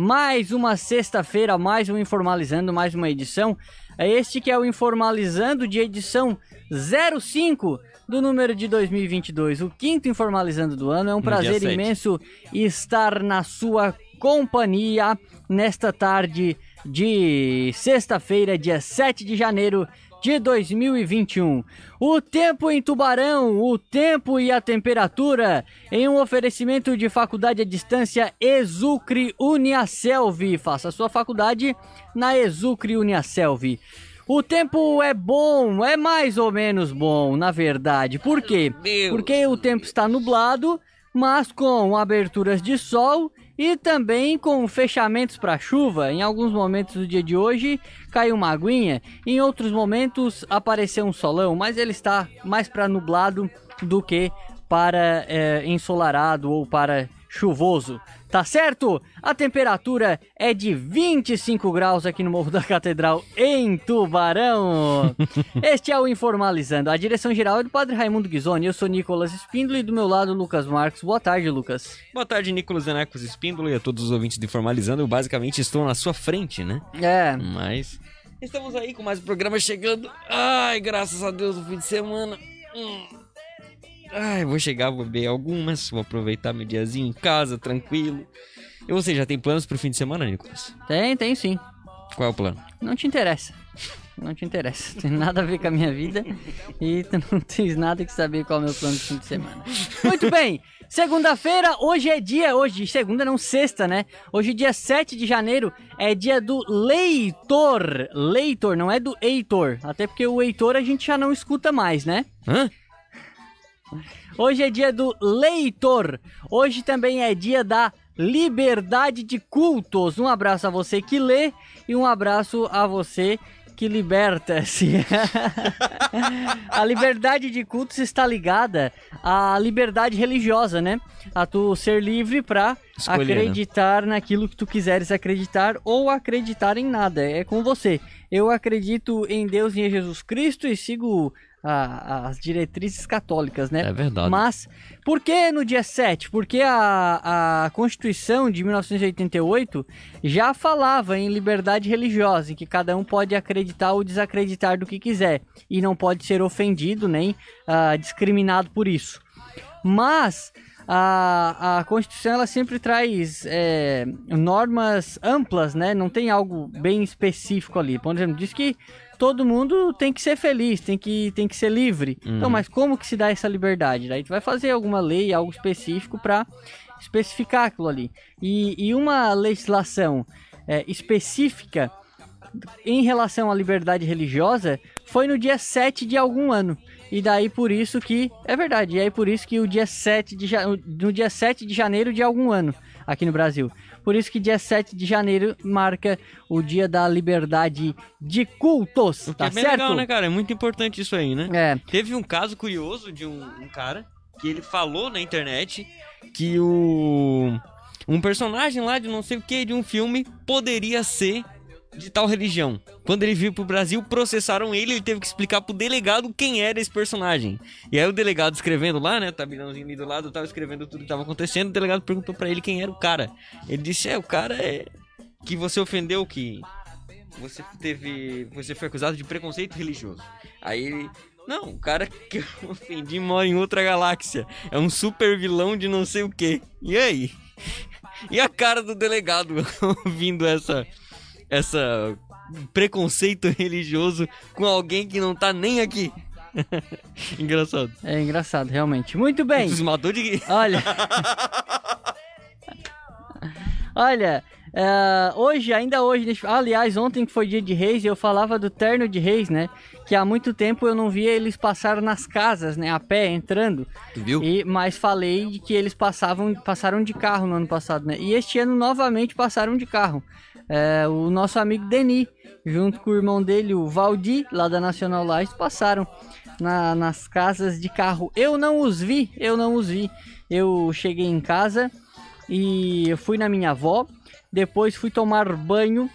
mais uma sexta-feira, mais um Informalizando, mais uma edição. É este que é o Informalizando de edição 05 do número de 2022, o quinto Informalizando do ano. É um prazer imenso estar na sua companhia nesta tarde de sexta-feira, dia 7 de janeiro de 2021. O tempo em Tubarão, o tempo e a temperatura em um oferecimento de faculdade à distância Exucre Uniaselv. Faça sua faculdade na Exucre Uniaselv. O tempo é bom, é mais ou menos bom, na verdade. Por quê? Porque o tempo está nublado, mas com aberturas de sol e também com fechamentos para chuva. Em alguns momentos do dia de hoje caiu uma aguinha, em outros momentos apareceu um solão, mas ele está mais para nublado do que para é, ensolarado ou para chuvoso. Tá certo? A temperatura é de 25 graus aqui no Morro da Catedral, em Tubarão. este é o Informalizando. A direção geral é do Padre Raimundo Ghisoni. Eu sou Nicolas Espíndola e do meu lado Lucas Marcos. Boa tarde, Lucas. Boa tarde, Nicolas Anacos Espíndola e a todos os ouvintes do Informalizando. Eu basicamente estou na sua frente, né? É. Mas estamos aí com mais um programa chegando. Ai, graças a Deus, o fim de semana. Hum. Ai, vou chegar, vou beber algumas, vou aproveitar meu diazinho em casa, tranquilo. E você já tem planos pro fim de semana, Nicolas? Tem, tem sim. Qual é o plano? Não te interessa. Não te interessa. Tem nada a ver com a minha vida e tu não tens nada que saber qual é o meu plano de fim de semana. Muito bem. Segunda-feira, hoje é dia, hoje, segunda não, sexta, né? Hoje, dia 7 de janeiro, é dia do leitor. Leitor, não é do Heitor. Até porque o Heitor a gente já não escuta mais, né? Hã? Hoje é dia do leitor. Hoje também é dia da liberdade de cultos. Um abraço a você que lê e um abraço a você que liberta-se. a liberdade de cultos está ligada à liberdade religiosa, né? A tu ser livre para né? acreditar naquilo que tu quiseres acreditar ou acreditar em nada. É com você. Eu acredito em Deus e em Jesus Cristo e sigo a- as diretrizes católicas, né? É verdade. Mas por que no dia 7? Porque a, a Constituição de 1988 já falava em liberdade religiosa, em que cada um pode acreditar ou desacreditar do que quiser e não pode ser ofendido nem ah, discriminado por isso. Mas a, a Constituição ela sempre traz é, normas amplas, né? Não tem algo bem específico ali. Por exemplo, diz que todo mundo tem que ser feliz, tem que, tem que ser livre. Então, mas como que se dá essa liberdade? Daí tu vai fazer alguma lei, algo específico para especificar aquilo ali. E, e uma legislação é, específica em relação à liberdade religiosa foi no dia 7 de algum ano. E daí por isso que. É verdade, e aí por isso que o dia 7 de no dia 7 de janeiro de algum ano aqui no Brasil. Por isso que dia 7 de janeiro marca o dia da liberdade de cultos, O que tá é bem certo? legal, né, cara? É muito importante isso aí, né? É, Teve um caso curioso de um, um cara que ele falou na internet que o um personagem lá de não sei o que de um filme poderia ser de tal religião. Quando ele veio pro Brasil, processaram ele, ele teve que explicar pro delegado quem era esse personagem. E aí o delegado escrevendo lá, né, tabelãozinho ali do lado, tava escrevendo tudo que tava acontecendo, o delegado perguntou pra ele quem era o cara. Ele disse: "É, o cara é que você ofendeu que você teve, você foi acusado de preconceito religioso". Aí ele não, o cara que eu ofendi mora em outra galáxia. É um super vilão de não sei o que. E aí? E a cara do delegado ouvindo essa essa preconceito religioso com alguém que não tá nem aqui. Engraçado. é engraçado, realmente. Muito bem. Entusiasmador de Olha. Olha, é, hoje, ainda hoje, aliás, ontem que foi dia de reis, eu falava do terno de reis, né? Que há muito tempo eu não via eles passar nas casas, né? A pé, entrando. Tu viu? E, mas falei de que eles passavam, passaram de carro no ano passado, né? E este ano novamente passaram de carro. É, o nosso amigo Denis, junto com o irmão dele, o Valdir, lá da Nacional Light, passaram na- nas casas de carro. Eu não os vi, eu não os vi. Eu cheguei em casa e fui na minha avó, depois fui tomar banho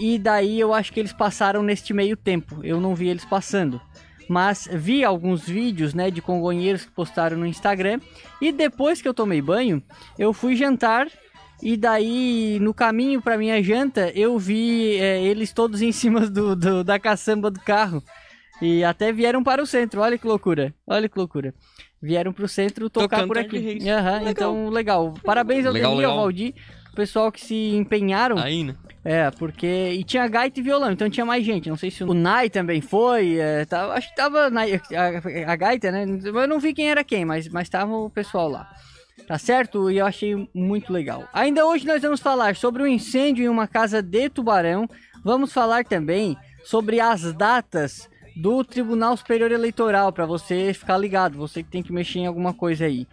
e daí eu acho que eles passaram neste meio tempo. Eu não vi eles passando. Mas vi alguns vídeos, né, de congonheiros que postaram no Instagram. E depois que eu tomei banho, eu fui jantar E daí, no caminho pra minha janta, eu vi é, eles todos em cima do, do- da caçamba do carro. E até vieram para o centro, olha que loucura. Olha que loucura. Vieram pro centro tocar Tocando por aqui. Aham, Legal. então, legal. Parabéns ao Legal, Deni, ao. Valdir, o pessoal que se empenharam. Aí, né? É, porque. E tinha gaita e violão, então tinha mais gente. Não sei se o Nai também foi. é, tava- acho que tava na- a, a gaita, né? Eu não vi quem era quem, mas, mas tava o pessoal lá. Tá certo? E eu achei muito legal. Ainda hoje nós vamos falar sobre o incêndio em uma casa de Tubarão. Vamos falar também sobre as datas do Tribunal Superior Eleitoral, para você ficar ligado, você que tem que mexer em alguma coisa aí.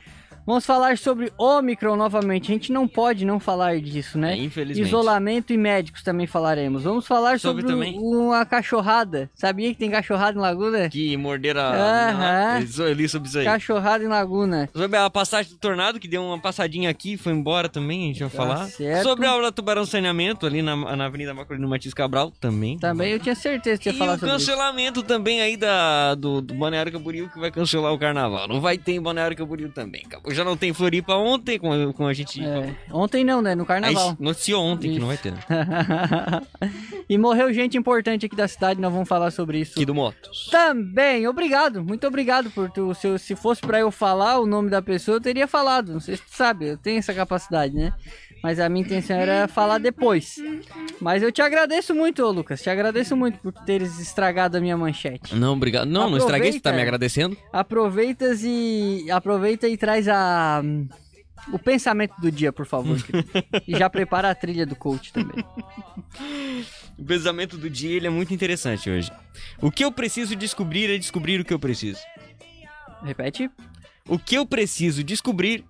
Vamos falar sobre Omicron novamente. A gente não pode não falar disso, né? É, infelizmente. Isolamento e médicos também falaremos. Vamos falar Sobre sobre, também. o- uma cachorrada. Sabia que tem cachorrada em Laguna? Que morderam a. Eu li sobre isso aí. Cachorrada em Laguna. Sobre a passagem do tornado, que deu uma passadinha aqui e foi embora também, a gente vai falar. Tá certo. Sobre a aula Tubarão Saneamento, ali na, na Avenida Macorino Martins Cabral, também. Também eu tinha certeza que ia E falar o sobre isso. cancelamento também aí da, do, do Balneário Camboriú, que vai cancelar o carnaval. Não vai ter em Balneário Camboriú também. acabou. Já não tem Floripa ontem, com, a- com a gente... É, ontem não, né? No Aí carnaval. noticiou ontem que não vai ter. né? e morreu gente importante aqui da cidade, nós vamos falar sobre isso. Aqui do Motos. Também, obrigado, muito obrigado por tu. Se, eu- se fosse pra eu falar o nome da pessoa, eu teria falado. Não sei se tu sabe, eu tenho essa capacidade, né? Mas a minha intenção era falar depois. Mas eu te agradeço muito, ô Lucas. Te agradeço muito por teres estragado a minha manchete. Não, obrigado. Não, não estraguei, você tá me Aproveita. agradecendo. Aproveitas e. Aproveita e traz a. O pensamento do dia, por favor. e já prepara a trilha do coach também. O pensamento do dia, ele é muito interessante hoje. O que eu preciso descobrir é descobrir o que eu preciso. Repete. O que eu preciso descobrir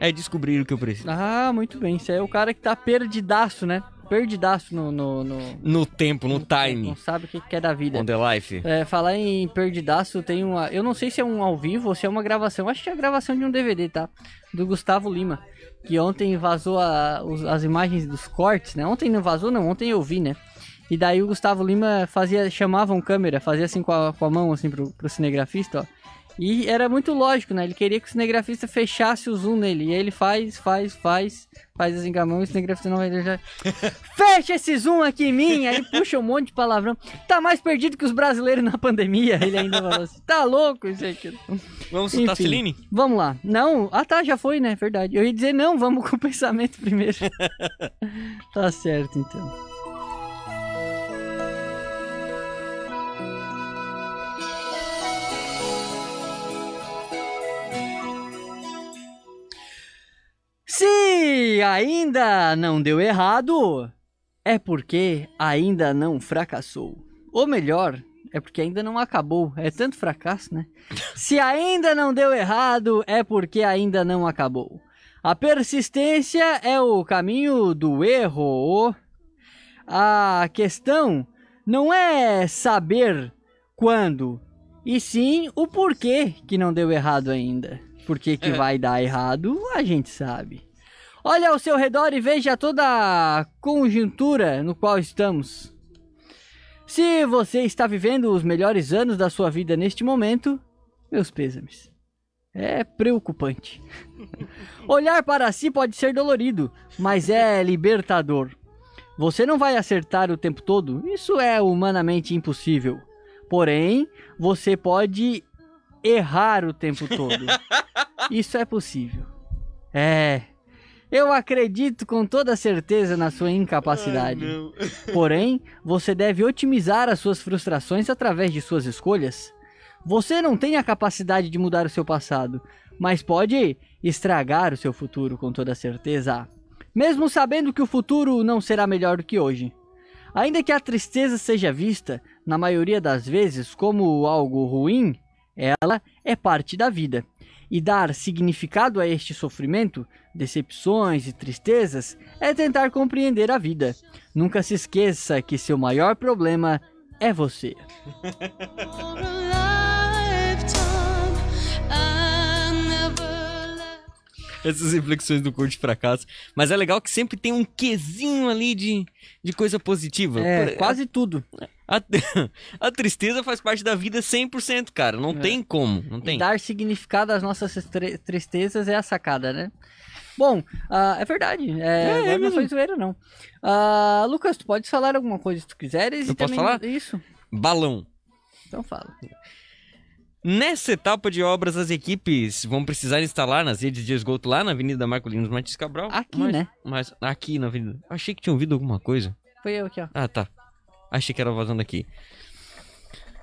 é descobrir o que eu preciso. Ah, muito bem. Isso aí é o cara que tá perdidaço, né? Perdidaço no. no, no- No tempo, no Não time. sabe o que que é da vida. On the life. É, falar em perdidaço, tem uma. Eu não sei se é um ao vivo ou se é uma gravação. Acho que é a gravação de um DVD, tá? Do Gustavo Lima. Que ontem vazou a- os- as imagens dos cortes, né? Ontem não vazou, não. Ontem eu vi, né? E daí o Gustavo Lima fazia, chamava um câmera, fazia assim com a, com a mão, assim, pro, pro cinegrafista, ó. E era muito lógico, né? Ele queria que o cinegrafista fechasse o zoom nele. E aí ele faz, faz, faz, faz assim com a mão e o cinegrafista não vai deixar. Fecha esse zoom aqui em mim! Aí puxa um monte de palavrão. Tá mais perdido que os brasileiros na pandemia. Ele ainda falou assim: tá louco isso aqui. Vamos soltar Enfim, Celine? Vamos lá. Não, ah tá, já foi, né? Verdade. Eu ia dizer não, vamos com o pensamento primeiro. tá certo, então. Ainda não deu errado, é porque ainda não fracassou. Ou melhor, é porque ainda não acabou. É tanto fracasso, né? Se ainda não deu errado, é porque ainda não acabou. A persistência é o caminho do erro. A questão não é saber quando, e sim o porquê que não deu errado ainda. Porque que É. vai dar errado, a gente sabe. Olha ao seu redor e veja toda a conjuntura no qual estamos. Se você está vivendo os melhores anos da sua vida neste momento, meus pêsames. É preocupante. Olhar para si pode ser dolorido, mas é libertador. Você não vai acertar o tempo todo, isso é humanamente impossível. Porém, você pode errar o tempo todo. Isso é possível. É. Eu acredito com toda certeza na sua incapacidade. Porém, você deve otimizar as suas frustrações através de suas escolhas. Você não tem a capacidade de mudar o seu passado, mas pode estragar o seu futuro com toda certeza. Mesmo sabendo que o futuro não será melhor do que hoje. Ainda que a tristeza seja vista, na maioria das vezes, como algo ruim, ela é parte da vida. E dar significado a este sofrimento, decepções e tristezas é tentar compreender a vida. Nunca se esqueça que seu maior problema é você. Essas reflexões do curto fracasso. Mas é legal que sempre tem um quesinho ali de, de coisa positiva. É, Por- quase tudo. A, a tristeza faz parte da vida 100%, cara. Não tem como, não tem. Dar significado às nossas tristezas é a sacada, né? Bom, ah, é verdade. É, agora não mesmo. foi zoeira, não. Ah, Lucas, tu pode falar alguma coisa se tu quiseres. Eu e posso também... falar? Isso. Balão. Então fala. Nessa etapa de obras, as equipes vão precisar instalar nas redes de esgoto lá na Avenida Marcolinos Martins Cabral. Aqui, mas- né? Mas aqui na Avenida. Achei que tinha ouvido alguma coisa. Foi eu aqui, ó. Ah, tá. Achei que era vazando aqui.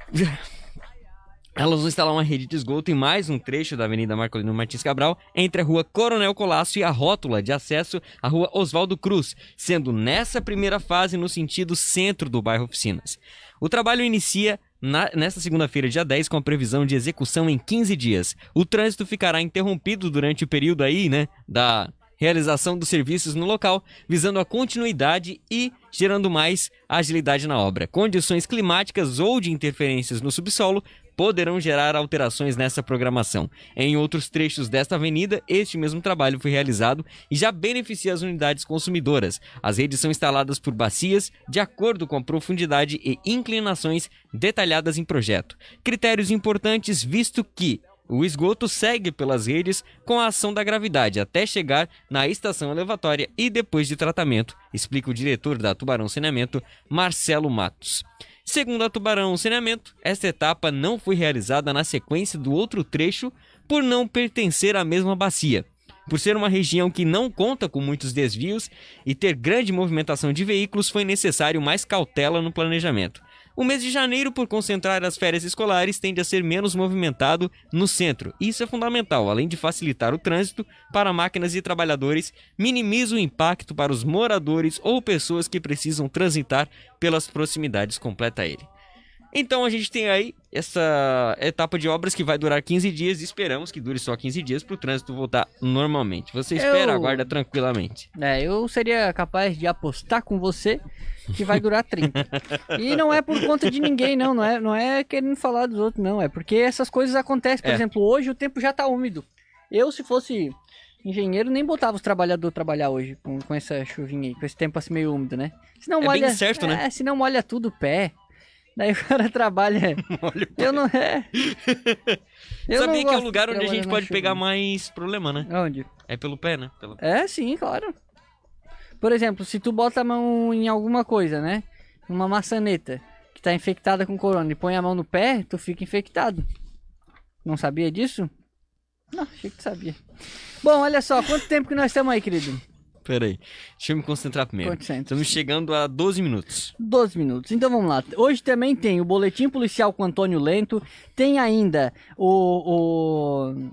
Elas vão instalar uma rede de esgoto em mais um trecho da Avenida Marcolino Martins Cabral, entre a rua Coronel Colasso e a rótula de acesso à rua Oswaldo Cruz, sendo nessa primeira fase no sentido centro do bairro Oficinas. O trabalho inicia na- nesta segunda-feira, dia 10, com a previsão de execução em 15 dias. O trânsito ficará interrompido durante o período aí, né, da realização dos serviços no local, visando a continuidade e gerando mais agilidade na obra. Condições climáticas ou de interferências no subsolo poderão gerar alterações nessa programação. Em outros trechos desta avenida, este mesmo trabalho foi realizado e já beneficia as unidades consumidoras. As redes são instaladas por bacias de acordo com a profundidade e inclinações detalhadas em projeto. Critérios importantes visto que o esgoto segue pelas redes com a ação da gravidade até chegar na estação elevatória e depois de tratamento, explica o diretor da Tubarão Saneamento, Marcelo Matos. Segundo a Tubarão Saneamento, esta etapa não foi realizada na sequência do outro trecho por não pertencer à mesma bacia. Por ser uma região que não conta com muitos desvios e ter grande movimentação de veículos, foi necessário mais cautela no planejamento. O mês de janeiro, por concentrar as férias escolares, tende a ser menos movimentado no centro. Isso é fundamental, além de facilitar o trânsito para máquinas e trabalhadores, minimiza o impacto para os moradores ou pessoas que precisam transitar pelas proximidades, completa ele. Então a gente tem aí essa etapa de obras que vai durar 15 dias e esperamos que dure só 15 dias para o trânsito voltar normalmente. Você espera, Eu- aguarda tranquilamente. É, eu seria capaz de apostar com você que vai durar 30. e não é por conta de ninguém, não. Não é, não é querendo falar dos outros, não. É porque essas coisas acontecem. Por É. exemplo, hoje o tempo já tá úmido. Eu, se fosse engenheiro, nem botava os trabalhadores trabalhar hoje com, com essa chuvinha aí, com esse tempo assim meio úmido, né? Se não É molha, certo, né? É, se não molha tudo o pé. Daí o cara trabalha. Olha, Eu não é. Eu não Sabia que é o lugar de onde a gente pode pegar chuva. mais problema, né? Onde? É pelo pé, né? Pelo... É, sim, claro. Por exemplo, se tu bota a mão em alguma coisa, né? Uma maçaneta que tá infectada com corona e põe a mão no pé, tu fica infectado. Não sabia disso? Não, achei que tu sabia. Bom, olha só, quanto tempo que nós estamos aí, querido? Pera aí. Deixa eu me concentrar primeiro. Estamos chegando a 12 minutos. 12 minutos. Então vamos lá. Hoje também tem o boletim policial com Antônio Lento. Tem ainda o. o...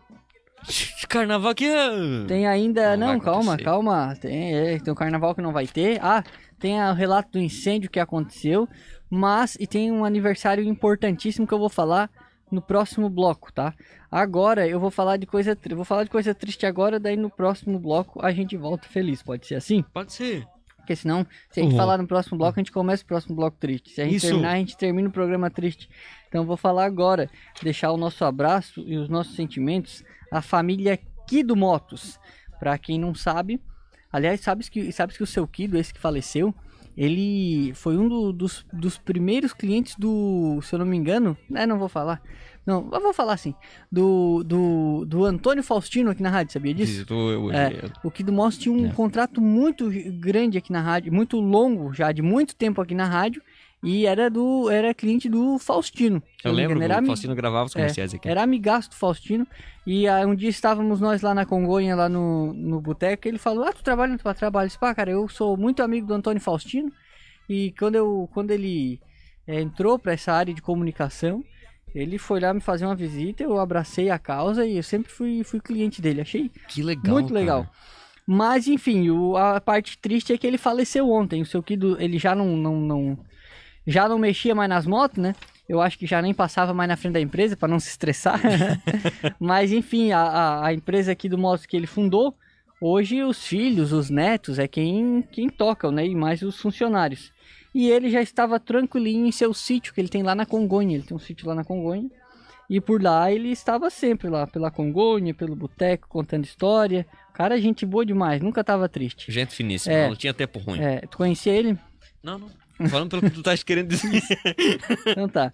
Carnaval aqui é... Tem ainda. Não Não, calma, calma. Tem, é, tem o carnaval que não vai ter. Ah, tem o relato do incêndio que aconteceu. Mas. E tem um aniversário importantíssimo que eu vou falar no próximo bloco, tá? Agora eu vou falar de coisa. Vou falar de coisa triste agora, daí no próximo bloco a gente volta feliz. Pode ser assim? Pode ser. Porque senão, se a gente Uhum. falar no próximo bloco, a gente começa o próximo bloco triste. Se a gente Isso. terminar, a gente termina o programa triste. Então eu vou falar agora, deixar o nosso abraço e os nossos sentimentos à família Kido Motos. Pra quem não sabe, aliás, sabes que, sabes que o seu Kido, esse que faleceu, ele foi um do- dos, dos primeiros clientes do, se eu não me engano, né, não vou falar. Não, eu vou falar assim, do, do, do Antônio Faustino aqui na rádio, sabia disso? Visitou eu hoje. É, o Kido Moss tinha um É. contrato muito grande aqui na rádio, muito longo já, de muito tempo aqui na rádio, e era do era cliente do Faustino. Eu lembro engano, era o Faustino gravava os comerciais aqui. Era amigaço do Faustino. E aí, um dia estávamos nós lá na Congonha, lá no, no boteco, ele falou, ah, tu trabalha trabalho? Eu disse, pá, cara, eu sou muito amigo do Antônio Faustino, e quando, eu, quando ele eh, entrou para essa área de comunicação, ele foi lá me fazer uma visita, eu abracei a causa e eu sempre fui, fui cliente dele. Achei Que legal, muito legal. cara. Mas enfim, o- a parte triste é que ele faleceu ontem. O seu Kido, ele já não, não, não- já não mexia mais nas motos, né? Eu acho que já nem passava mais na frente da empresa para não se estressar. Mas enfim, a, a, empresa aqui do motos que ele fundou, hoje os filhos, os netos é quem quem tocam, né? E mais os funcionários. E ele já estava tranquilinho em seu sítio que ele tem lá na Congonha. Ele tem um sítio lá na Congonha. E por lá ele estava sempre lá, pela Congonha, pelo boteco, contando história. Cara, gente boa demais, nunca tava triste. Gente finíssima, É. não tinha tempo ruim. É, tu conhecia ele? Não, não. Falando pelo que tu tá querendo dizer. Então tá.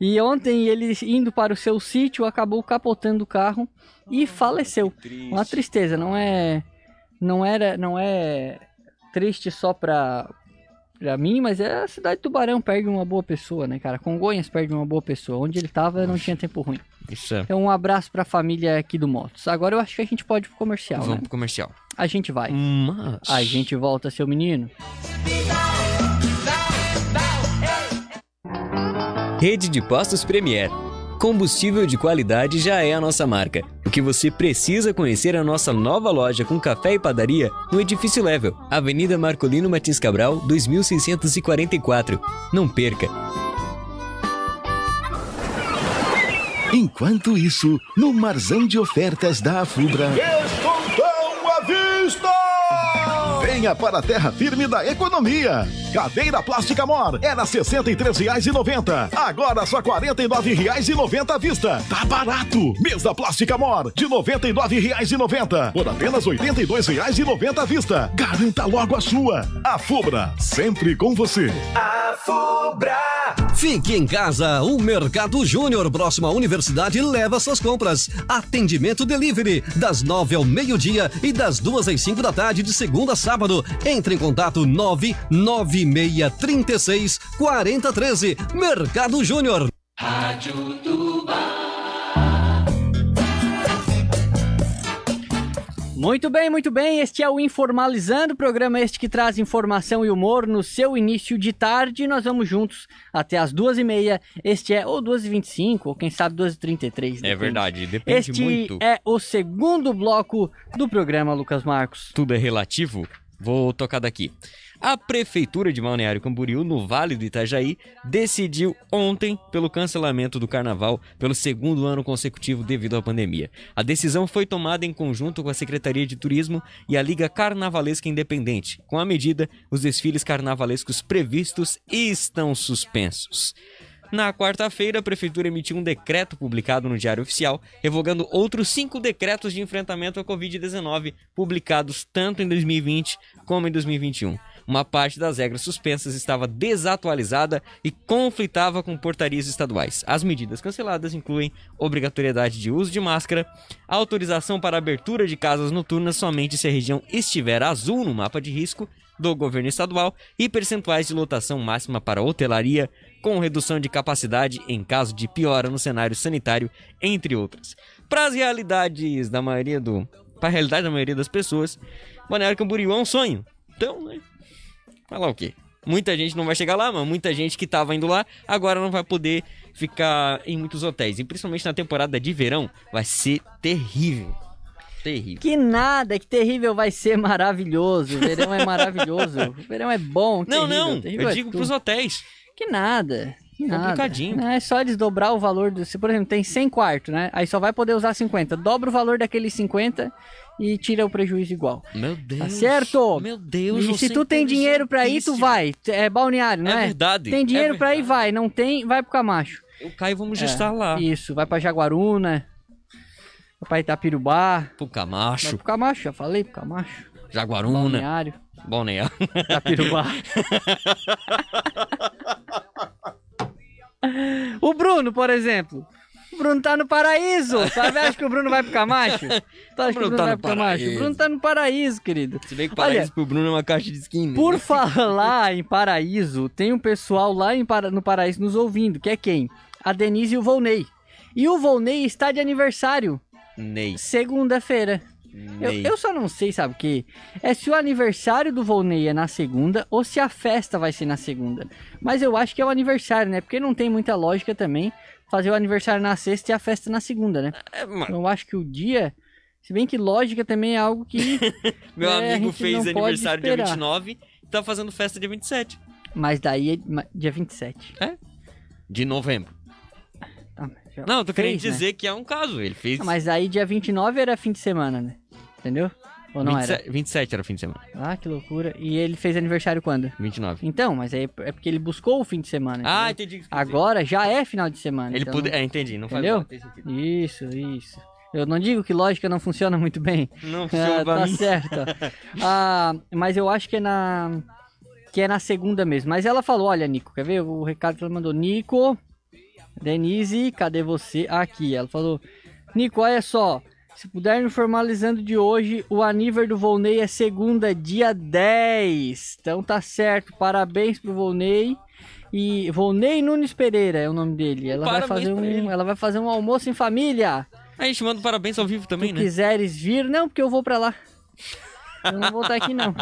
E ontem ele indo para o seu sítio acabou capotando o carro e faleceu. Uma tristeza, não é não era, não é triste só pra, pra mim, mas é a cidade de Tubarão perde uma boa pessoa, né, cara? Congonhas perde uma boa pessoa. Onde ele tava não tinha tempo ruim. Isso é. Então um abraço pra família aqui do Motos. Agora eu acho que a gente pode ir pro comercial, Vamos né? pro comercial. A gente vai. Mas. A gente volta, seu menino. Rede de Postos Premier. Combustível de qualidade já é a nossa marca. O que você precisa conhecer é a nossa nova loja com café e padaria no Edifício Level, Avenida Marcolino Martins Cabral, 2644. Não perca! Enquanto isso, no marzão de ofertas da Afubra. Descontão à vista! Venha para a terra firme da economia. Cadeira plástica Mor era R$ 63,90. Agora só R$ 49,90 à vista. Tá barato. Mesa plástica Mor de R$ 99,90 por apenas R$ 82,90 à vista. Garanta logo a sua. A Fubra, sempre com você. Fique em casa, o Mercado Júnior, próximo à universidade, leva suas compras. Atendimento delivery, das nove ao meio-dia e das duas às cinco da tarde, de segunda a sábado. Entre em contato 99636 4013. Mercado Júnior. Muito bem, muito bem. Este é o Informalizando, programa este que traz informação e humor no seu início de tarde. Nós vamos juntos até as duas e meia. Este é ou duas e vinte e cinco, ou quem sabe duas e trinta e três. É verdade, depende Este muito. é o segundo bloco do programa, Lucas Marcos. Tudo é relativo. Vou tocar daqui. A Prefeitura de Balneário Camboriú, no Vale do Itajaí, decidiu ontem pelo cancelamento do carnaval pelo segundo ano consecutivo devido à pandemia. A decisão foi tomada em conjunto com a Secretaria de Turismo e a Liga Carnavalesca Independente. Com a medida, os desfiles carnavalescos previstos estão suspensos. Na quarta-feira, a Prefeitura emitiu um decreto publicado no Diário Oficial, revogando outros cinco decretos de enfrentamento à Covid-19, publicados tanto em 2020 como em 2021. Uma parte das regras suspensas estava desatualizada e conflitava com portarias estaduais. As medidas canceladas incluem obrigatoriedade de uso de máscara, autorização para abertura de casas noturnas somente se a região estiver azul no mapa de risco do governo estadual e percentuais de lotação máxima para hotelaria, com redução de capacidade em caso de piora no cenário sanitário, entre outras. Para as realidades da maioria do, para a realidade da maioria das pessoas, Balneário Camboriú é um sonho. Então, né? Falar o quê? Muita gente não vai chegar lá, mas muita gente que tava indo lá agora não vai poder ficar em muitos hotéis. E principalmente na temporada de verão, vai ser terrível. Terrível. Que nada, que terrível vai ser maravilhoso. O verão é maravilhoso. O verão é bom. Não, terrível, não, terrível eu é digo tudo. pros hotéis. Que nada. Nada. Complicadinho. Não, é só eles dobrar o valor do. Se, por exemplo, tem 100 quartos, né? Aí só vai poder usar 50. Dobra o valor daqueles 50 e tira o prejuízo igual. Meu Deus. Tá certo? Meu Deus, E se tu tem dinheiro pra ir, tu vai. É balneário, não É é? verdade, Tem é dinheiro pra ir, verdade. vai. Não tem, vai pro Camacho. O Caio vamos É, gestar lá. Isso, vai pra Jaguaruna. Vai pra Itapirubá. Pro Vai Camacho, pro Camacho, já falei pro Camacho. Jaguaruna, Balneário. Balneário. Itapirubá. o Bruno, por exemplo. O Bruno tá no paraíso. Tu acha que o Bruno vai pro Camacho? Tu acha que o Bruno tá vai pro Camacho? O. Bruno tá no paraíso, querido. Se bem que Olha, paraíso pro Bruno é uma caixa de skin. Por falar em paraíso, tem um pessoal lá em no paraíso nos ouvindo, que é quem? A Denise e o Volney. E o Volney está de aniversário, Ney. segunda-feira. Eu, eu só não sei, sabe o que? É se o aniversário do Volney é na segunda ou se a festa vai ser na segunda. Mas eu acho que é o aniversário, né? Porque não tem muita lógica também fazer o aniversário na sexta e a festa na segunda, né? É, mano, Eu acho que o dia. Se bem que lógica também é algo que. meu é, a amigo gente fez aniversário dia esperar. 29 e tá fazendo festa dia 27 Mas daí é dia 27. de novembro. Ah, Não, eu tô querendo fez, né? dizer que é um caso. Ele fez. Ah, Mas aí dia 29 era fim de semana, né? Entendeu? Ou não 27, era? 27 era fim de semana. Ah, que loucura. E ele fez aniversário quando? 29. Então, mas aí é porque ele buscou o fim de semana. Ah, entendeu? entendi. Agora já é final de semana. Ele então- poder. É, entendi. Não faz Entendeu? mal. Isso, isso. Eu não digo que lógica não funciona muito bem. Não Ah, funciona pra tá mim. certo. Ah, mas eu acho que é na que é na segunda mesmo. Mas ela falou, olha, Nico, quer ver o recado que ela mandou? Nico, Denise, cadê você? Aqui, ela falou, Nico, olha só, Se puder me formalizando de hoje, o aniversário do Volney é segunda, dia 10. Então tá certo. Parabéns pro Volney. E Volney Nunes Pereira é o nome dele. Ela vai fazer um, ela vai fazer um almoço em família. A gente manda parabéns ao vivo também, Se né? quiseres vir, não, porque eu vou pra lá. Eu não vou estar aqui não.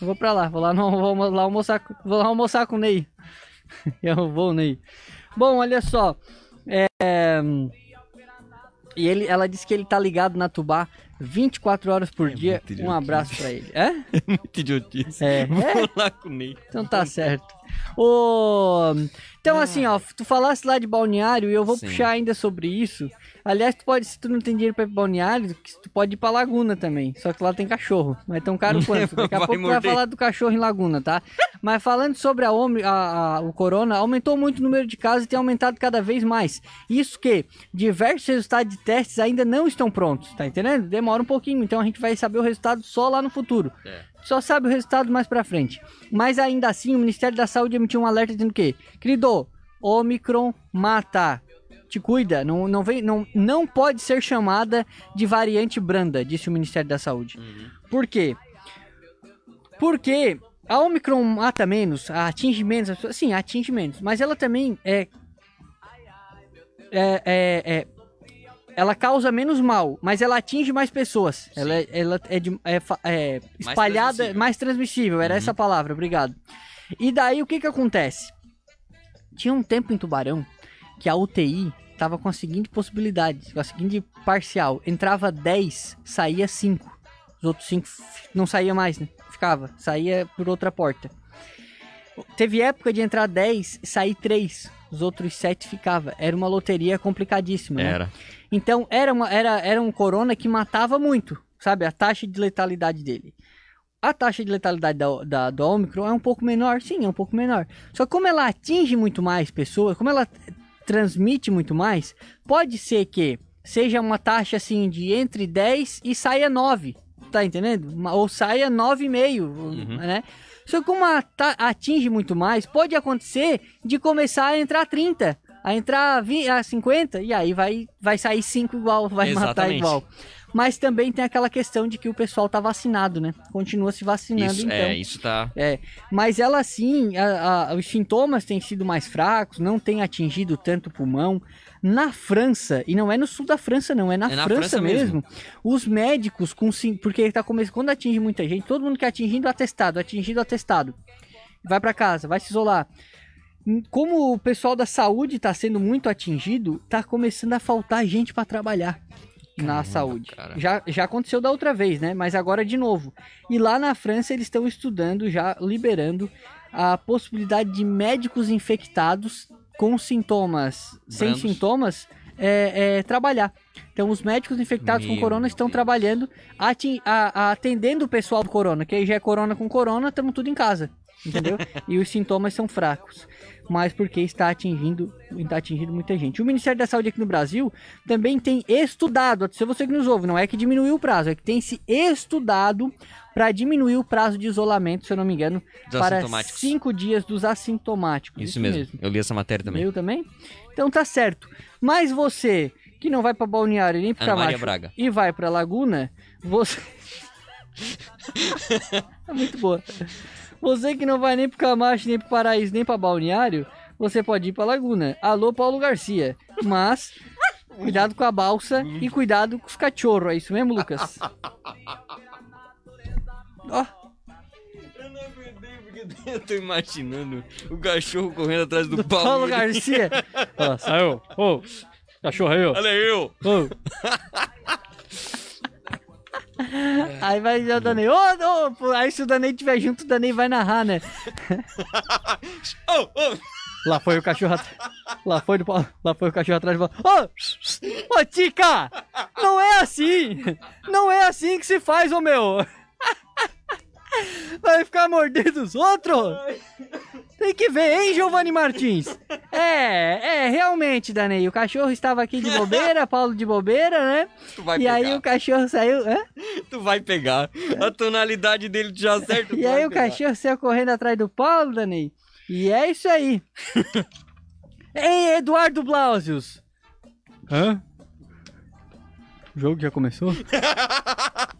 Eu vou pra lá, vou lá, não, vou lá almoçar, vou lá almoçar com o Ney. Eu vou, Ney. Bom, olha só. É, E ele, ela disse que ele tá ligado na Tubá 24 horas por dia. muito Um abraço pra ele. É? Muito idiotice. É. Vou lá com Ney. Então tá certo. Então, assim, ó, tu falasse lá de balneário e eu vou Sim. puxar ainda sobre isso. Aliás, tu pode, se tu não tem dinheiro pra ir pro balneário, tu pode ir pra Laguna também. Só que lá tem cachorro. Não é tão caro quanto. Daqui a pouco tu vai morder. falar do cachorro em Laguna, tá? Mas falando sobre a, a- a- o corona, aumentou muito o número de casos e tem aumentado cada vez mais. Isso que diversos resultados de testes ainda não estão prontos, tá entendendo? Demora um pouquinho, então a gente vai saber o resultado só lá no futuro. Só sabe o resultado mais pra frente. Mas ainda assim, o Ministério da Saúde emitiu um alerta dizendo que, querido, Omicron mata. Te cuida, não, não, vem, não, não pode ser chamada de variante branda, disse o Ministério da Saúde. Por quê? Porque a Omicron mata menos, atinge menos, as pessoas- sim, atinge menos, mas ela também é, é, é, é- ela causa menos mal, mas ela atinge mais pessoas. Ela, é- ela é, de- é é espalhada, transmissível. mais transmissível, era essa a palavra, obrigado. E daí o que que acontece? Tinha um tempo em Tubarão que a UTI tava com a seguinte possibilidade, com a seguinte parcial, entrava 10, saía 5. Os outros 5 não saía mais, né? Ficava, saía por outra porta. Teve época de entrar 10 e sair 3. Os outros 7 ficava. Era uma loteria complicadíssima, né? Era. Então era, uma, era, era um corona que matava muito, sabe? A taxa de letalidade dele. A taxa de letalidade da, da, do Omicron é um pouco menor, sim, é um pouco menor. Só que como ela atinge muito mais pessoas, como ela transmite muito mais, pode ser que seja uma taxa assim de entre 10 e saia 9, tá entendendo? Ou saia 9,5, né? Só que como atinge muito mais, pode acontecer de começar a entrar 30, a entrar 20, a 50, e aí vai, vai sair 5 igual, vai matar Exatamente. igual. Mas também tem aquela questão de que o pessoal tá vacinado, né? Continua se vacinando, Isso, então. é, isso tá. É, mas ela sim, a- a- os sintomas têm sido mais fracos, não tem atingido tanto o pulmão. Na França, e não é no sul da França, não, é na, É na França, França mesmo, mesmo. os médicos com porque tá começando, quando atinge muita gente, todo mundo que é atingindo atestado, atingido atestado, vai pra casa, vai se isolar. Como o pessoal da saúde tá sendo muito atingido, tá começando a faltar gente pra trabalhar na saúde. cara. Já, já aconteceu da outra vez, né? Mas agora de novo. E lá na França eles estão estudando, já liberando a possibilidade de médicos infectados com sintomas, sem Brandos. sintomas, é, é, trabalhar. Então os médicos infectados com Meu corona estão Deus. trabalhando, a- a- atendendo o pessoal do corona, que aí já é corona com corona, estamos tudo em casa. Entendeu? e os sintomas são fracos. Mas porque está atingindo, está atingindo muita gente. O Ministério da Saúde aqui no Brasil também tem estudado, se você que nos ouve, não é que diminuiu o prazo, é que tem se estudado para diminuir o prazo de isolamento, se eu não me engano, Dos para cinco dias dos assintomáticos. Isso, mesmo. Eu li essa matéria também. Eu também? Então tá certo. Mas você que não vai para Balneário nem para Camacho Braga. e vai para Laguna, você É muito boa. Você que não vai nem pro Camacho, nem pro Paraíso, nem pra Balneário, você pode ir pra Laguna. Alô, Paulo Garcia. Mas, cuidado com a balsa e cuidado com os cachorros. É isso mesmo, Lucas? Ó, Eu não aguentei porque eu tô imaginando o cachorro correndo atrás do, do Paulo. Paulo Garcia. Ó, saiu. Ô, cachorro aí, ó. Olha eu! Ô. Aí vai já o Danei. Ô, ô, pô, aí se o Danei tiver junto, o Danei vai narrar, né? Oh, oh. Lá foi o cachorro atrás. Lá foi, do... Lá foi o cachorro atrás e falou: Ô! Ô, Tica! Não é assim! Não é assim que se faz, ô meu! Vai ficar mordendo os outros? Tem que ver, hein, Giovanni Martins? É, é, realmente, Danei. O cachorro estava aqui de bobeira, Paulo de bobeira, né? Tu vai e pegar. aí o cachorro saiu. Hã? Tu vai pegar. A tonalidade dele já acerta. tu E aí o pegar. cachorro saiu correndo atrás do Paulo, Danei. E é isso aí. Ei, Eduardo Blausius. Hã? O jogo já começou?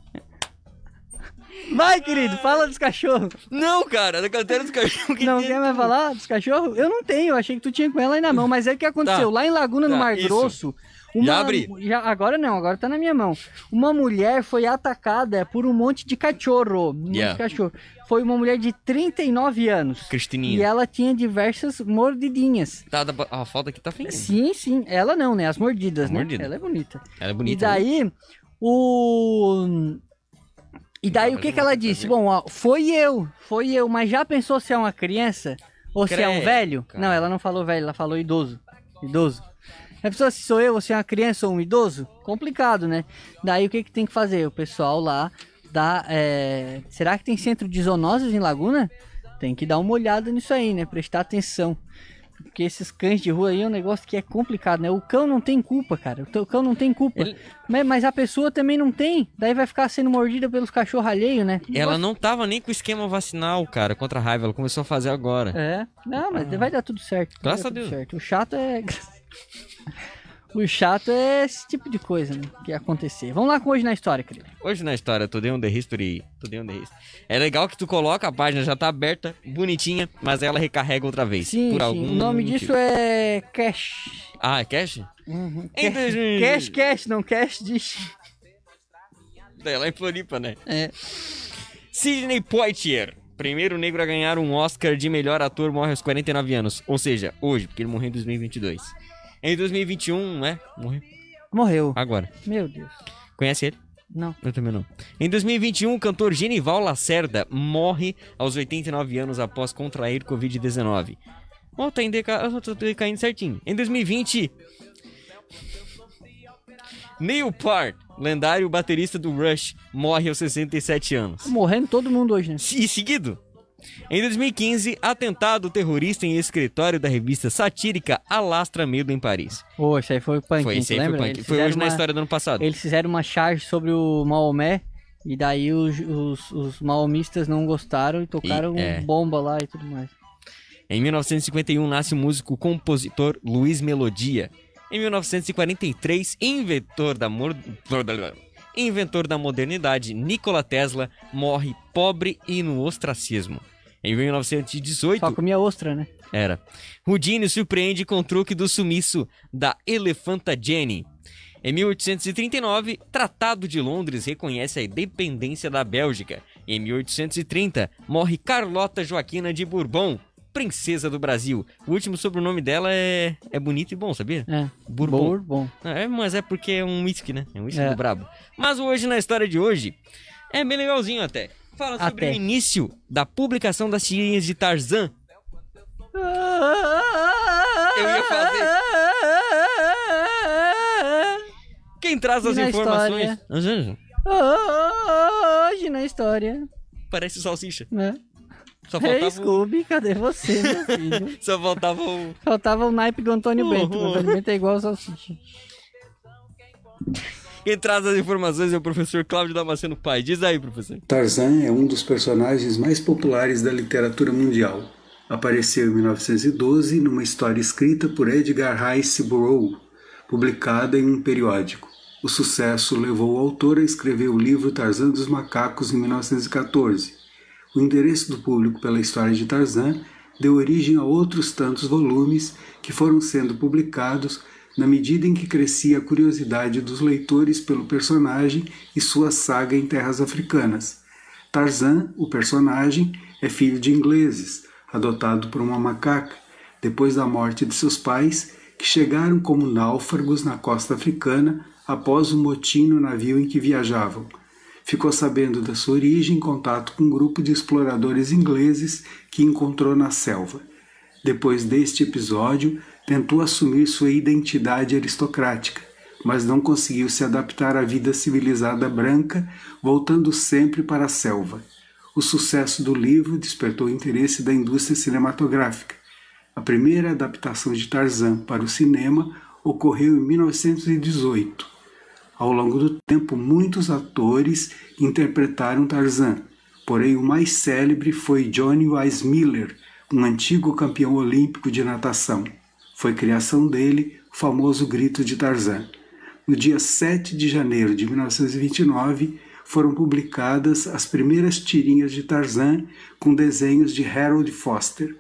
Vai, querido, fala dos cachorros. Não, cara, da cantera dos cachorros que Não tem- quer mais falar dos cachorros? Eu não tenho, achei que tu tinha com ela aí na mão. Mas é o que aconteceu. Tá. Lá em Laguna, no Tá, Mar isso. Grosso. Uma, Já abri. já- agora não, agora tá na minha mão. Uma mulher foi atacada por um monte de cachorro. Um monte Yeah. de cachorro. Foi uma mulher de 39 anos. Cristininha. E ela tinha diversas mordidinhas. Tá, a foto aqui tá feia. Sim, sim. Ela não, né? As mordidas, As né? mordidas. Ela é bonita. Ela é E bonita. né? daí, o. E daí o que que ela disse? Bom, ó, foi eu, foi eu, mas já pensou se é uma criança? Ou se é um velho? cara. Não, ela não falou velho, ela falou idoso. Idoso. Já pensou se sou eu, ou se é uma criança ou um idoso? Complicado, né? Daí o que que tem que fazer? O pessoal lá dá. é, Será que tem centro de zoonoses em Laguna? Tem que dar uma olhada nisso aí, né? Prestar atenção. Porque esses cães de rua aí é um negócio que é complicado, né? O cão não tem culpa, cara. O cão não tem culpa. Ele- Mas, a pessoa também não tem. Daí vai ficar sendo mordida pelos cachorros alheios, né? Ela não tava nem com o esquema vacinal, cara, contra a raiva. Ela começou a fazer agora. É. Não, mas vai dar tudo certo. Graças a Deus. Certo. O chato é. o chato é esse tipo de coisa, né? Que ia acontecer. Vamos lá com hoje na história, querido. Hoje na história, Today on the History. Today on the History. É legal que tu coloca, a página já tá aberta, bonitinha, mas ela recarrega outra vez. Sim, por sim. algum O nome motivo. disso é Cash. Ah, é cash? Uhum. Cash, 2000. cash, cash, não cash dish. É lá em Floripa, né? É. Sidney Poitier, primeiro negro a ganhar um Oscar de melhor ator, morre aos 49 anos. Ou seja, hoje, porque ele morreu em 2022. Em 2021, né? Morreu Morreu. agora. Meu Deus. Conhece ele? Não. Eu também não. Em 2021, o cantor Genival Lacerda morre aos 89 anos após contrair Covid-19. Ó, tá em deca... tô decaindo certinho. Em 2020, Neil Peart, lendário baterista do Rush, morre aos 67 anos. Tá morrendo todo mundo hoje, né? E seguido. Em 2015, atentado terrorista em escritório da revista satírica Alastra Medo em Paris. Isso aí foi punk, Foi, tu aí foi lembra? punk. Foi hoje na uma- história do ano passado. Eles fizeram uma charge sobre o Maomé. E daí os, os, os maomistas não gostaram e tocaram E- é. bomba lá e tudo mais. Em 1951 nasce o músico compositor Luiz Melodia. Em 1943, inventor da, mor- inventor da modernidade Nikola Tesla morre pobre e no ostracismo. Em 1918, Só comia ostra, né? era. Houdini surpreende com o truque do sumiço da elefanta Jenny. Em 1839, Tratado de Londres reconhece a independência da Bélgica. Em 1830, morre Carlota Joaquina de Bourbon, princesa do Brasil. O último sobrenome dela é, é bonito e bom, sabia? É. Bourbon. Bourbon. É, mas é porque é um whisky, né? É um whisky É. do brabo. Mas hoje, na história de hoje, é bem legalzinho até. Fala sobre Até. o início da publicação das tirinhas de Tarzan Eu ia fazer. Quem traz as na informações? Hoje na história, Parece salsicha. né? Só faltava, o... Scooby, cadê você, meu filho? Só faltava o. Faltava o naipe do Antônio Uhum. Bento. O Antônio Bento é igual ao Salsicha. Quem traz as informações é o professor Cláudio Damasceno Pai. Diz aí, professor. Tarzan é um dos personagens mais populares da literatura mundial. Apareceu em 1912 numa história escrita por Edgar Rice Burroughs, publicada em um periódico. O sucesso levou o autor a escrever o livro Tarzan dos Macacos em 1914. O interesse do público pela história de Tarzan deu origem a outros tantos volumes que foram sendo publicados na medida em que crescia a curiosidade dos leitores pelo personagem e sua saga em terras africanas. Tarzan, o personagem, é filho de ingleses, adotado por uma macaca, depois da morte de seus pais, que chegaram como náufragos na costa africana após o motim no navio em que viajavam. Ficou sabendo da sua origem em contato com um grupo de exploradores ingleses que encontrou na selva. Depois deste episódio, tentou assumir sua identidade aristocrática, mas não conseguiu se adaptar à vida civilizada branca, voltando sempre para a selva. O sucesso do livro despertou o interesse da indústria cinematográfica. A primeira adaptação de Tarzan para o cinema ocorreu em 1918. Ao longo do tempo, muitos atores interpretaram Tarzan, porém o mais célebre foi Johnny Weissmuller, um antigo campeão olímpico de natação. Foi criação dele o famoso grito de Tarzan. no dia 7 de janeiro de 1929, foram publicadas as primeiras tirinhas de Tarzan com desenhos de Harold Foster.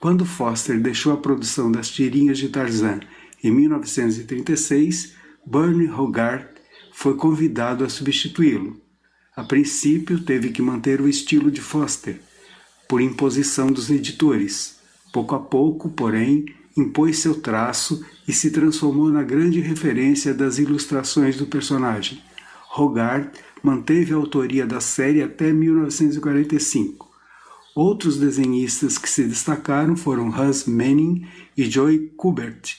Quando Foster deixou a produção das tirinhas de Tarzan em 1936, Bernie Hogarth foi convidado a substituí-lo. A princípio, teve que manter o estilo de Foster, por imposição dos editores. Pouco a pouco, porém, impôs seu traço e se transformou na grande referência das ilustrações do personagem. Hogarth manteve a autoria da série até 1945. Outros desenhistas que se destacaram foram Hans Manning e Joy Kubert.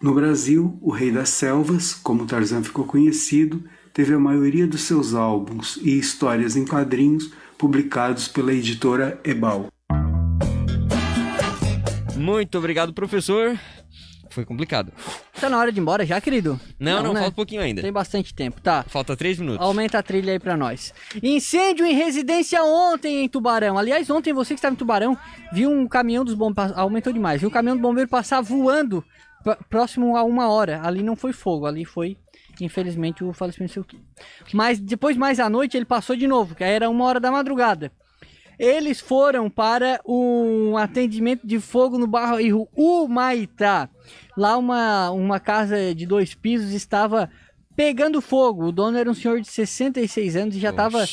No Brasil, o Rei das Selvas, como Tarzan ficou conhecido, teve a maioria dos seus álbuns e histórias em quadrinhos publicados pela editora Ebal. Muito obrigado, professor. Foi complicado. Tá na hora de ir embora já, querido? Não, não, né? falta um pouquinho ainda. Tem bastante tempo, tá. Falta três minutos. Aumenta a trilha aí pra nós. Incêndio em residência ontem em Tubarão. Aliás, ontem você que estava em Tubarão viu um caminhão dos bombeiros. Aumentou demais. Viu um caminhão do bombeiro passar voando próximo a uma hora. Ali não foi fogo, ali foi, infelizmente, o falecimento seu. Mas depois, mais à noite, ele passou de novo, que era uma hora da madrugada. Eles foram para um atendimento de fogo no bairro Humaitá. Lá uma, uma casa de dois pisos estava pegando fogo. O dono era um senhor de 66 anos e já estava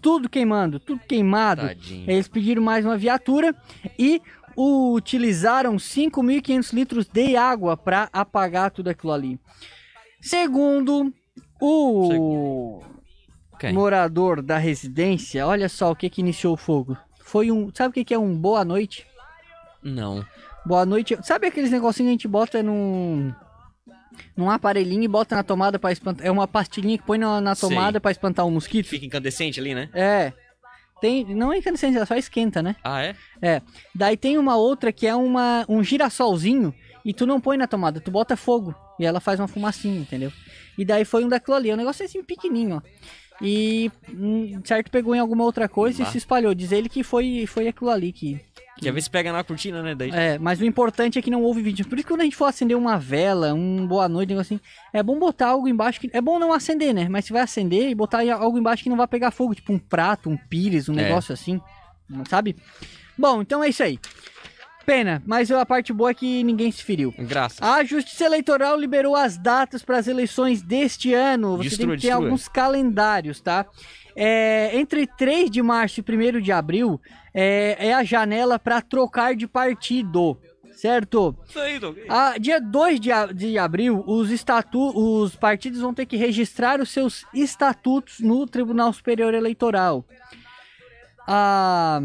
tudo queimando, tudo queimado. Tadinho. Eles pediram mais uma viatura e utilizaram 5.500 litros de água para apagar tudo aquilo ali. Segundo o Quem? morador da residência, olha só o que que iniciou o fogo. Foi um, sabe o que que é um boa noite? Não. Boa noite. Sabe aqueles negocinhos que a gente bota num num aparelhinho e bota na tomada para espantar, é uma pastilhinha que põe na, na tomada para espantar um mosquito? Fica incandescente ali, né? É. Tem, não é incandescente, ela só esquenta, né? Ah, é? É. Daí tem uma outra que é uma, um girassolzinho e tu não põe na tomada, tu bota fogo e ela faz uma fumacinha, entendeu? E daí foi um daquilo ali, um negócio assim pequenininho, ó. E hum, certo pegou em alguma outra coisa Bah. e se espalhou. Diz ele que foi, foi aquilo ali que. Quer ver se pega na cortina, né? Daí... É, mas o importante é que não houve vídeo. Por isso que quando a gente for acender uma vela, um boa noite, um negócio assim, é bom botar algo embaixo que. É bom não acender, né? Mas se vai acender e botar algo embaixo que não vai pegar fogo, tipo um prato, um pires, um É. negócio assim. Sabe? Bom, então é isso aí. Pena, mas a parte boa é que ninguém se feriu. Graças. A Justiça Eleitoral liberou as datas para as eleições deste ano. Você Destrua, tem que ter destrua. alguns calendários, tá? É, entre 3 de março e 1 de abril é, é a janela para trocar de partido, certo? Isso. Ah, dia 2 de, de abril, os, estatu os partidos vão ter que registrar os seus estatutos no Tribunal Superior Eleitoral. Ah,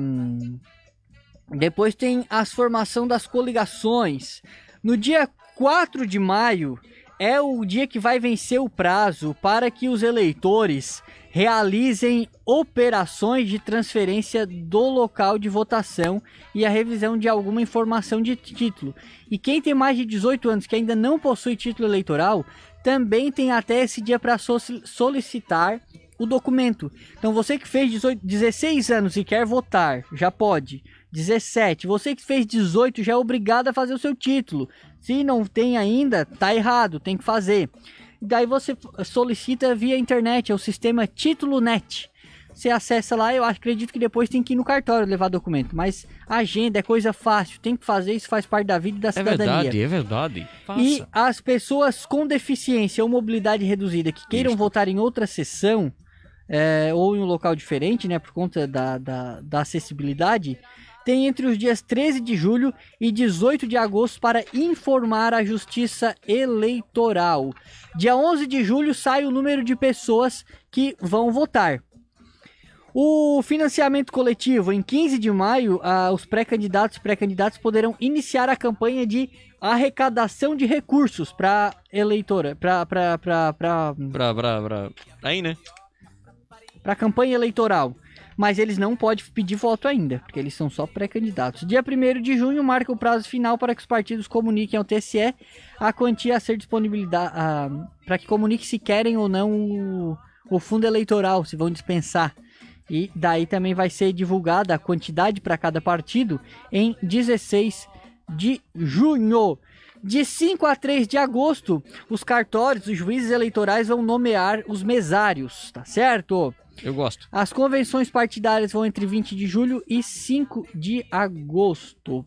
depois tem as formação das coligações. No dia 4 de maio é o dia que vai vencer o prazo para que os eleitores realizem operações de transferência do local de votação e a revisão de alguma informação de título. E quem tem mais de 18 anos que ainda não possui título eleitoral, também tem até esse dia para solicitar o documento. Então você que fez 18, 16 anos e quer votar, já pode. 17. Você que fez 18 já é obrigado a fazer o seu título. Se não tem ainda, tá errado, tem que fazer. Daí você solicita via internet, é o sistema Título Net. Você acessa lá, eu acredito que depois tem que ir no cartório levar documento. Mas agenda é coisa fácil, tem que fazer, isso faz parte da vida e da É cidadania. verdade, é verdade. E Faça. as pessoas com deficiência ou mobilidade reduzida que queiram Isso. votar em outra sessão é, ou em um local diferente, né, por conta da, da, da acessibilidade, tem entre os dias 13 de julho e 18 de agosto para informar a Justiça Eleitoral. Dia 11 de julho sai o número de pessoas que vão votar. O financiamento coletivo, em 15 de maio, ah, os pré-candidatos e pré-candidatos poderão iniciar a campanha de arrecadação de recursos para eleitora, para para para pra... Aí, né? para campanha eleitoral. Mas eles não podem pedir voto ainda, porque eles são só pré-candidatos. Dia 1 de junho marca o prazo final para que os partidos comuniquem ao TSE a quantia a ser disponibilidade, para que comunique se querem ou não o, o fundo eleitoral, se vão dispensar. E daí também vai ser divulgada a quantidade para cada partido em 16 de junho. De 5 a 3 de agosto, os cartórios, os juízes eleitorais vão nomear os mesários, tá certo? Eu gosto. As convenções partidárias vão entre 20 de julho e 5 de agosto.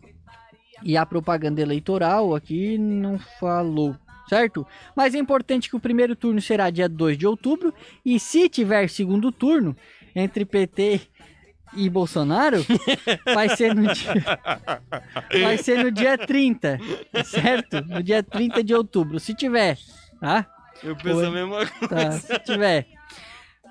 E a propaganda eleitoral aqui não falou, certo? Mas é importante que o primeiro turno será dia 2 de outubro. E se tiver segundo turno entre PT e Bolsonaro, vai ser no dia, vai ser no dia 30, certo? No dia 30 de outubro, se tiver, tá? Eu penso a mesma coisa. Tá, se tiver.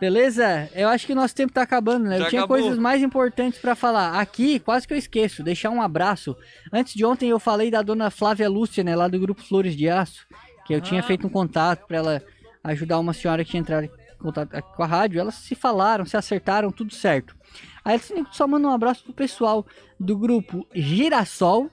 Beleza? Eu acho que nosso tempo tá acabando, né? Já eu tinha acabou. coisas mais importantes pra falar. Aqui, quase que eu esqueço, deixar um abraço. Antes de ontem eu falei da dona Flávia Lúcia, né, lá do grupo Flores de Aço, que eu tinha Ah. feito um contato pra ela ajudar uma senhora que tinha entrado em contato com a rádio. Elas se falaram, se acertaram, tudo certo. Aí eles só mandam um abraço pro pessoal do grupo Girassol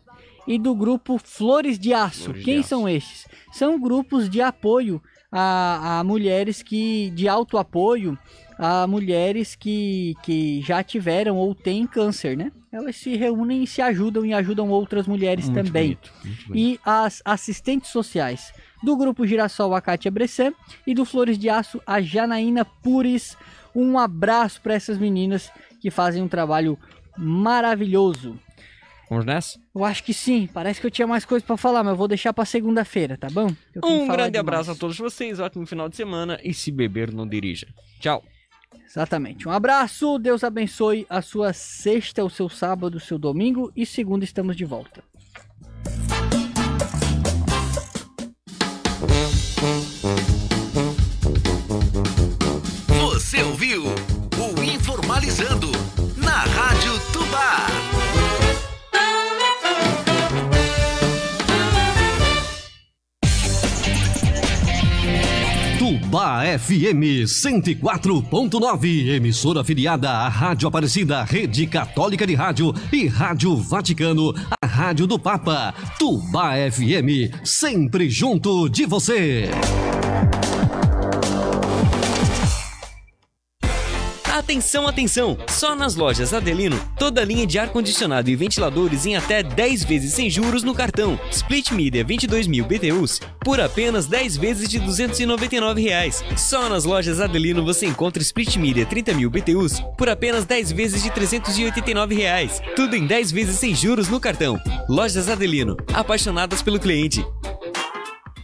e do grupo Flores de Aço. Flores de Quem Aço. são estes? São grupos de apoio a, a mulheres que de autoapoio a mulheres que, que já tiveram ou têm câncer, né? Elas se reúnem e se ajudam e ajudam outras mulheres Muito também. bonito, bonito. E as assistentes sociais do grupo Girassol, a Kátia Bressan, e do Flores de Aço, a Janaína Pures. Um abraço para essas meninas que fazem um trabalho maravilhoso. Vamos nessa? Eu acho que sim, parece que eu tinha mais coisa para falar, mas eu vou deixar para segunda-feira, tá bom? Um grande demais. abraço a todos vocês, ótimo final de semana e se beber, não dirija. Tchau. Exatamente. Um abraço, Deus abençoe a sua sexta, o seu sábado, o seu domingo e segunda estamos de volta. FM 104.9, emissora afiliada à Rádio Aparecida, Rede Católica de Rádio e Rádio Vaticano, a Rádio do Papa. Tubá FM, sempre junto de você. Atenção, atenção! Só nas lojas Adelino, toda linha de ar-condicionado e ventiladores em até 10 vezes sem juros no cartão. Split Media 22.000 BTUs por apenas 10 vezes de 299 reais. Só nas lojas Adelino você encontra Split Media 30.000 BTUs por apenas 10 vezes de 389 reais. Tudo em 10 vezes sem juros no cartão. Lojas Adelino, apaixonadas pelo cliente.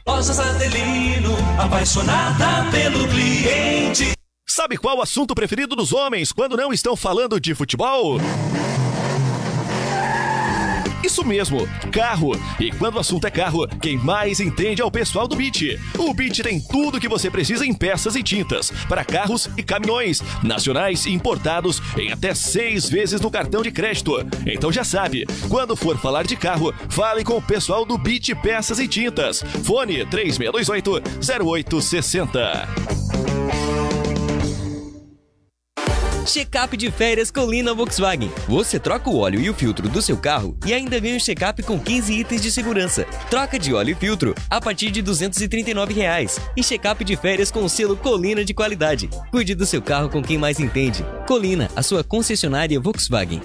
Lojas Adelino, apaixonada pelo cliente. Sabe qual o assunto preferido dos homens quando não estão falando de futebol? Isso mesmo, carro. E quando o assunto é carro, quem mais entende é o pessoal do Beat. O Beat tem tudo que você precisa em peças e tintas para carros e caminhões, nacionais e importados, em até seis vezes no cartão de crédito. Então já sabe, quando for falar de carro, fale com o pessoal do Beat Peças e Tintas. Fone 3628-0860. Check-up de férias Colina Volkswagen. Você troca o óleo e o filtro do seu carro e ainda ganha um check-up com 15 itens de segurança. Troca de óleo e filtro a partir de 239 reais. E check-up de férias com o selo Colina de qualidade. Cuide do seu carro com quem mais entende. Colina, a sua concessionária Volkswagen.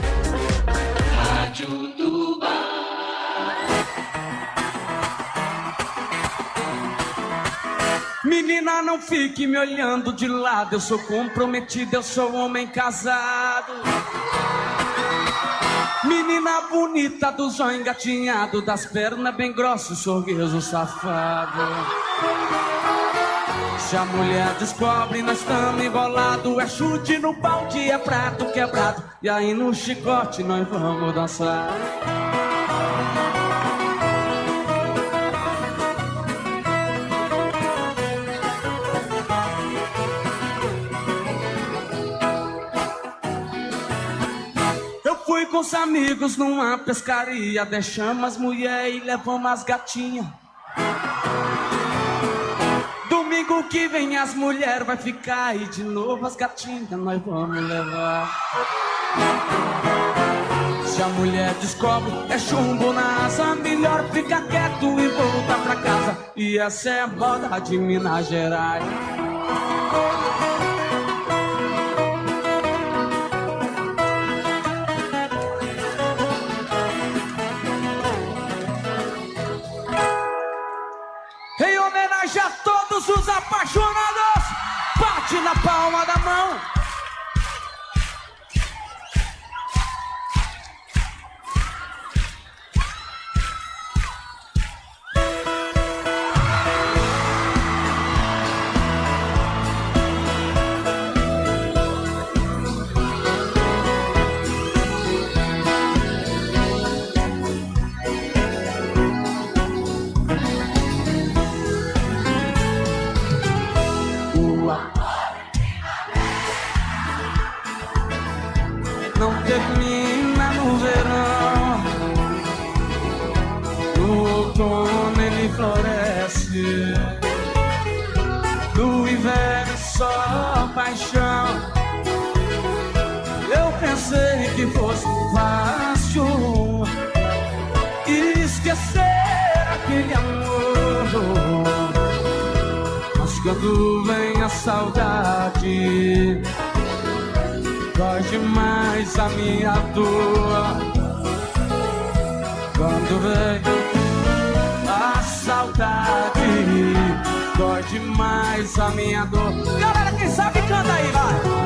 Menina, não fique me olhando de lado. Eu sou comprometido, eu sou homem casado. Menina bonita, do zóio engatinhado, das pernas bem grossas, sorriso safado. Se a mulher descobre, nós estamos embolados. É chute no balde, é prato quebrado. E aí no chicote nós vamos dançar. Com os amigos numa pescaria, deixamos as mulheres e levamos as gatinhas. Domingo que vem as mulheres vai ficar e de novo as gatinhas nós vamos levar. Se a mulher descobre, é chumbo na asa, melhor ficar quieto e voltar pra casa. E essa é a moda de Minas Gerais. Palma paixão. Eu pensei que fosse fácil esquecer aquele amor. Mas quando vem a saudade dói demais a minha dor. Quando vem a saudade, dói demais a minha dor. Galera, quem sabe canta